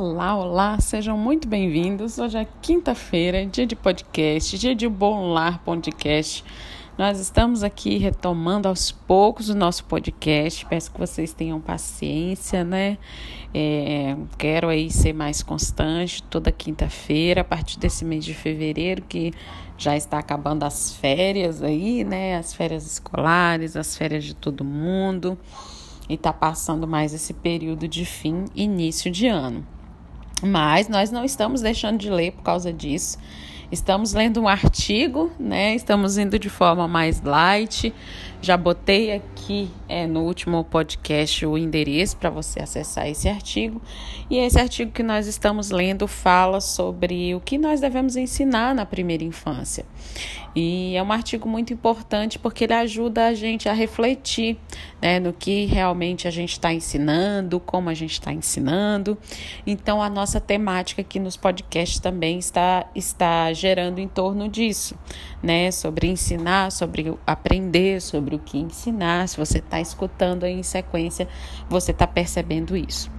Olá, olá, sejam muito bem-vindos. Hoje é quinta-feira, dia de podcast, dia de Bom Lar Podcast. Nós estamos aqui retomando aos poucos o nosso podcast. Peço que vocês tenham paciência, né? É, quero aí ser mais constante toda quinta-feira, a partir desse mês de fevereiro, que já está acabando as férias aí, né? As férias escolares, as férias de todo mundo e está passando mais esse período de fim, início de ano. Mas nós não estamos deixando de ler por causa disso. Estamos lendo um artigo, né? Estamos indo de forma mais light. Já botei aqui é, no último podcast o endereço para você acessar esse artigo. E esse artigo que nós estamos lendo fala sobre o que nós devemos ensinar na primeira infância. E é um artigo muito importante porque ele ajuda a gente a refletir né, no que realmente a gente está ensinando, como a gente está ensinando. Então, a nossa temática aqui nos podcasts também está, está gerando em torno disso, né? Sobre ensinar, sobre aprender, sobre o que ensinar. Se você está escutando aí em sequência, você está percebendo isso.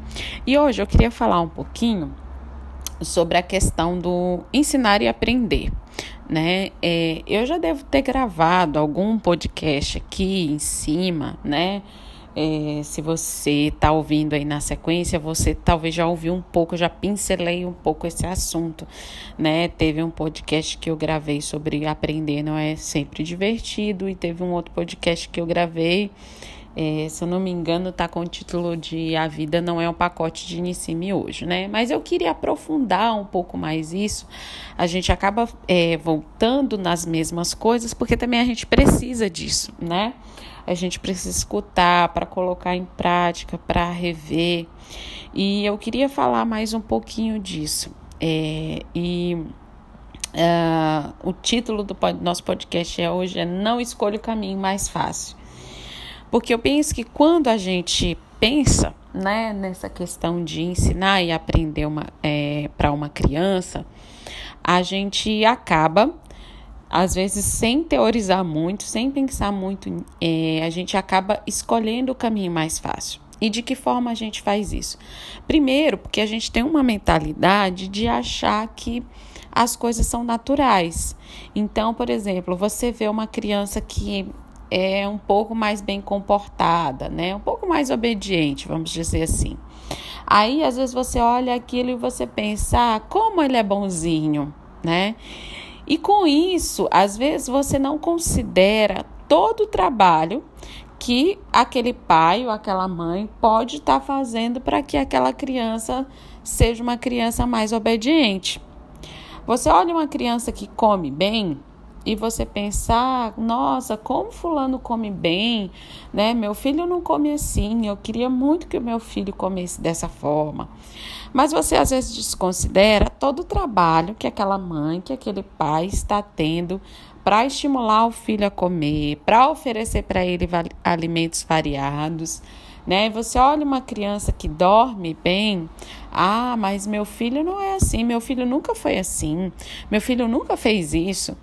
E hoje eu queria falar um pouquinho sobre a questão do ensinar e aprender né? É, eu já devo ter gravado algum podcast aqui em cima, né? É, se você está ouvindo aí na sequência, você talvez já ouviu um pouco, já pincelei um pouco esse assunto, né? Teve um podcast que eu gravei sobre aprender não é sempre divertido e teve um outro podcast que eu gravei é, se eu não me engano, tá com o título de A Vida Não é um Pacote de Inicie hoje, né? Mas eu queria aprofundar um pouco mais isso. A gente acaba é, voltando nas mesmas coisas, porque também a gente precisa disso, né? A gente precisa escutar para colocar em prática, para rever. E eu queria falar mais um pouquinho disso. É, e uh, o título do nosso podcast é hoje é Não Escolha o Caminho Mais Fácil. Porque eu penso que quando a gente pensa né, nessa questão de ensinar e aprender é, para uma criança, a gente acaba, às vezes, sem teorizar muito, sem pensar muito, é, a gente acaba escolhendo o caminho mais fácil. E de que forma a gente faz isso? Primeiro, porque a gente tem uma mentalidade de achar que as coisas são naturais. Então, por exemplo, você vê uma criança que é um pouco mais bem comportada, né? Um pouco mais obediente, vamos dizer assim. Aí, às vezes, você olha aquilo e você pensa, ah, como ele é bonzinho, né? E com isso, às vezes, você não considera todo o trabalho que aquele pai ou aquela mãe pode estar tá fazendo para que aquela criança seja uma criança mais obediente. Você olha uma criança que come bem, e você pensar, nossa, como fulano come bem, né? Meu filho não come assim, eu queria muito que o meu filho comesse dessa forma. Mas você às vezes desconsidera todo o trabalho que aquela mãe, que aquele pai está tendo para estimular o filho a comer, para oferecer para ele alimentos variados, né? Você olha uma criança que dorme bem, ah, mas meu filho não é assim, meu filho nunca foi assim, meu filho nunca fez isso.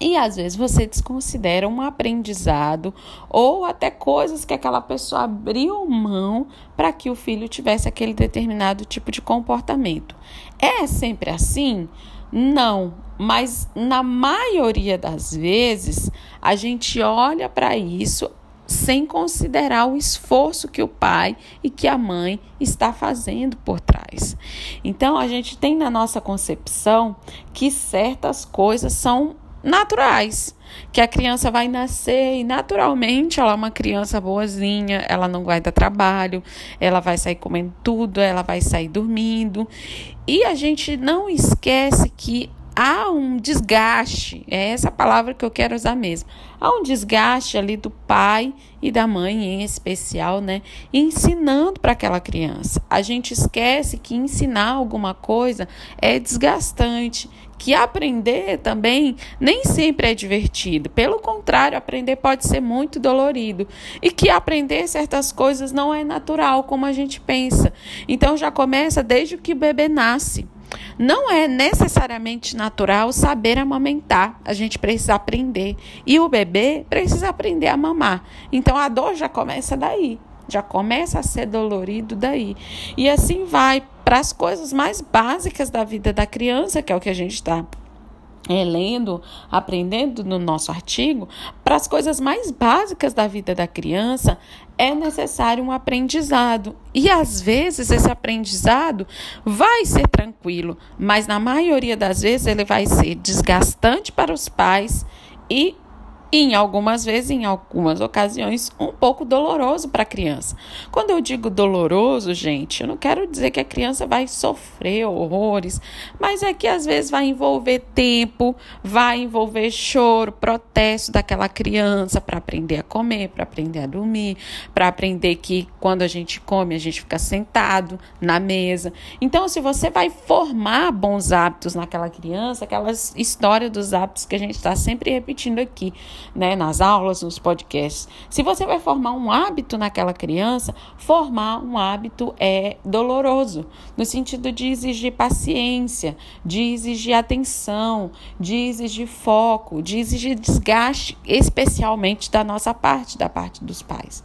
E às vezes você desconsidera um aprendizado ou até coisas que aquela pessoa abriu mão para que o filho tivesse aquele determinado tipo de comportamento. É sempre assim? Não, mas na maioria das vezes a gente olha para isso sem considerar o esforço que o pai e que a mãe está fazendo por trás. Então a gente tem na nossa concepção que certas coisas são naturais, que a criança vai nascer e naturalmente ela é uma criança boazinha, ela não vai dar trabalho, ela vai sair comendo tudo, ela vai sair dormindo. E a gente não esquece que há um desgaste, é essa palavra que eu quero usar mesmo. Há um desgaste ali do pai e da mãe em especial, né, ensinando para aquela criança. A gente esquece que ensinar alguma coisa é desgastante, que aprender também nem sempre é divertido. Pelo contrário, aprender pode ser muito dolorido e que aprender certas coisas não é natural como a gente pensa. Então já começa desde que o bebê nasce. Não é necessariamente natural saber amamentar. A gente precisa aprender. E o bebê precisa aprender a mamar. Então a dor já começa daí. Já começa a ser dolorido daí. E assim vai para as coisas mais básicas da vida da criança, que é o que a gente está é, lendo, aprendendo no nosso artigo, para as coisas mais básicas da vida da criança, é necessário um aprendizado. E às vezes esse aprendizado vai ser tranquilo, mas na maioria das vezes ele vai ser desgastante para os pais e e em algumas vezes, em algumas ocasiões, um pouco doloroso para a criança. Quando eu digo doloroso, gente, eu não quero dizer que a criança vai sofrer horrores, mas é que às vezes vai envolver tempo, vai envolver choro, protesto daquela criança para aprender a comer, para aprender a dormir, para aprender que quando a gente come, a gente fica sentado na mesa. Então, se você vai formar bons hábitos naquela criança, aquela história dos hábitos que a gente está sempre repetindo aqui né, nas aulas, nos podcasts. Se você vai formar um hábito naquela criança, formar um hábito é doloroso, no sentido de exigir paciência, de exigir atenção, de exigir foco, de exigir desgaste, especialmente da nossa parte, da parte dos pais.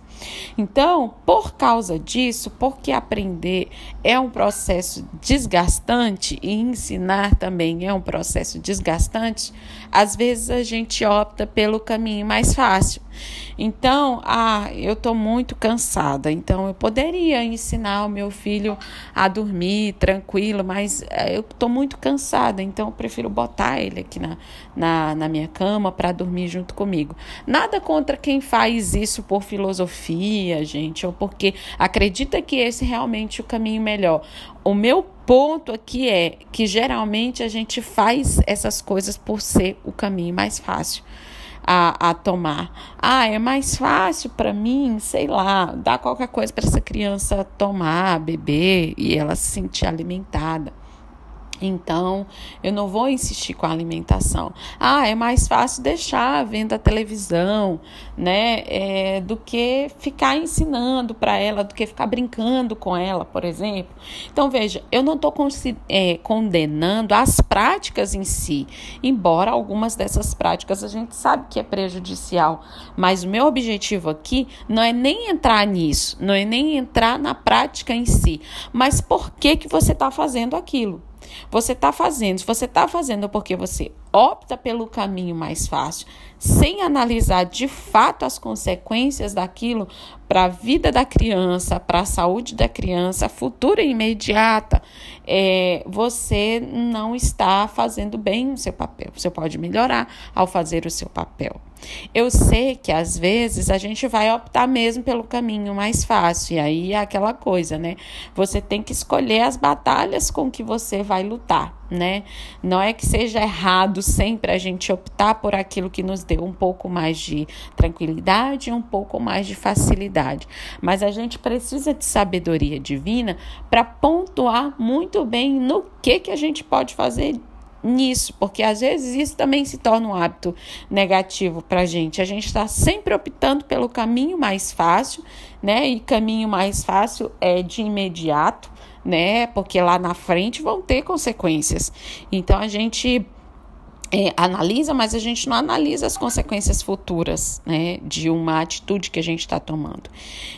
Então, por causa disso, porque aprender é um processo desgastante e ensinar também é um processo desgastante, às vezes a gente opta pelo caminho mais fácil. Então, ah, eu estou muito cansada, então eu poderia ensinar o meu filho a dormir tranquilo, mas eh, eu estou muito cansada, então eu prefiro botar ele aqui na, na, na minha cama para dormir junto comigo. Nada contra quem faz isso por filosofia, gente, ou porque acredita que esse é realmente o caminho melhor. O meu ponto aqui é que geralmente a gente faz essas coisas por ser o caminho mais fácil a, a tomar. Ah, é mais fácil para mim, sei lá, dar qualquer coisa para essa criança tomar, beber e ela se sentir alimentada. Então, eu não vou insistir com a alimentação. Ah, é mais fácil deixar vendo a televisão, né? É, do que ficar ensinando para ela, do que ficar brincando com ela, por exemplo. Então, veja, eu não estou é, condenando as práticas em si, embora algumas dessas práticas a gente sabe que é prejudicial. Mas o meu objetivo aqui não é nem entrar nisso, não é nem entrar na prática em si, mas por que, que você está fazendo aquilo. Você está fazendo, se você está fazendo porque você opta pelo caminho mais fácil, sem analisar de fato as consequências daquilo para a vida da criança, para a saúde da criança, futura e imediata, é, você não está fazendo bem o seu papel. Você pode melhorar ao fazer o seu papel. Eu sei que às vezes a gente vai optar mesmo pelo caminho mais fácil, e aí é aquela coisa, né? Você tem que escolher as batalhas com que você vai lutar né? Não é que seja errado sempre a gente optar por aquilo que nos dê um pouco mais de tranquilidade, um pouco mais de facilidade, mas a gente precisa de sabedoria divina para pontuar muito bem no que que a gente pode fazer nisso, porque às vezes isso também se torna um hábito negativo para a gente. A gente está sempre optando pelo caminho mais fácil, né? E caminho mais fácil é de imediato né? Porque lá na frente vão ter consequências. Então a gente é, analisa, mas a gente não analisa as consequências futuras, né? De uma atitude que a gente está tomando.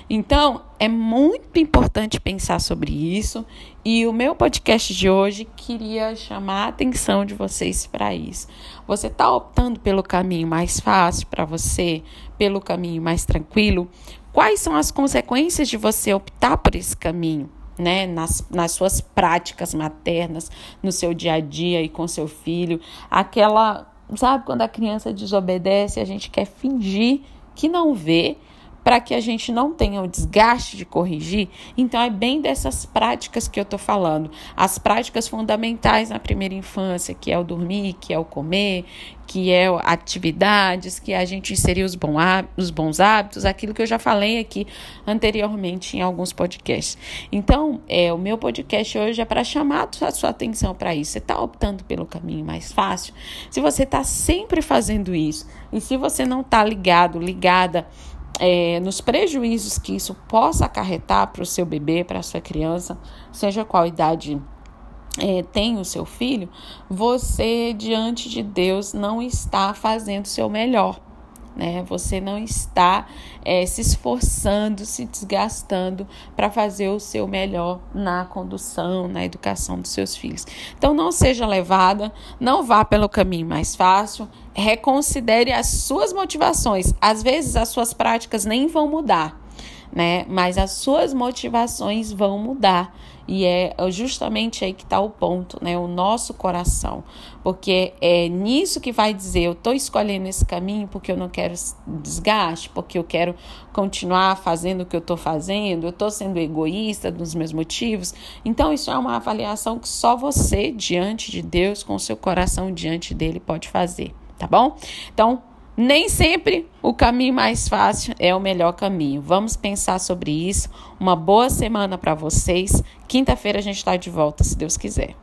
Então é muito importante pensar sobre isso. E o meu podcast de hoje queria chamar a atenção de vocês para isso. Você está optando pelo caminho mais fácil para você, pelo caminho mais tranquilo? Quais são as consequências de você optar por esse caminho? Né, nas, nas suas práticas maternas, no seu dia a dia e com seu filho. Aquela, sabe, quando a criança desobedece, a gente quer fingir que não vê para que a gente não tenha o desgaste de corrigir. Então, é bem dessas práticas que eu estou falando. As práticas fundamentais na primeira infância, que é o dormir, que é o comer, que é atividades, que é a gente inserir os, bons hábitos, aquilo que eu já falei aqui anteriormente em alguns podcasts. Então, é, o meu podcast hoje é para chamar a sua atenção para isso. Você está optando pelo caminho mais fácil? Se você está sempre fazendo isso e se você não está ligado, ligada, é, nos prejuízos que isso possa acarretar para o seu bebê, para a sua criança, seja qual idade é, tem o seu filho, você diante de Deus não está fazendo o seu melhor. Né? Você não está é, se esforçando, se desgastando para fazer o seu melhor na condução, na educação dos seus filhos. Então, não seja levada, não vá pelo caminho mais fácil, reconsidere as suas motivações. Às vezes, as suas práticas nem vão mudar, né? Mas as suas motivações vão mudar. E é justamente aí que está o ponto, né? O nosso coração. Porque é nisso que vai dizer: eu estou escolhendo esse caminho porque eu não quero desgaste, porque eu quero continuar fazendo o que eu estou fazendo, eu estou sendo egoísta dos meus motivos. Então, isso é uma avaliação que só você, diante de Deus, com seu coração diante dele, pode fazer, tá bom? Então, nem sempre o caminho mais fácil é o melhor caminho. Vamos pensar sobre isso. Uma boa semana para vocês. Quinta-feira a gente está de volta, se Deus quiser.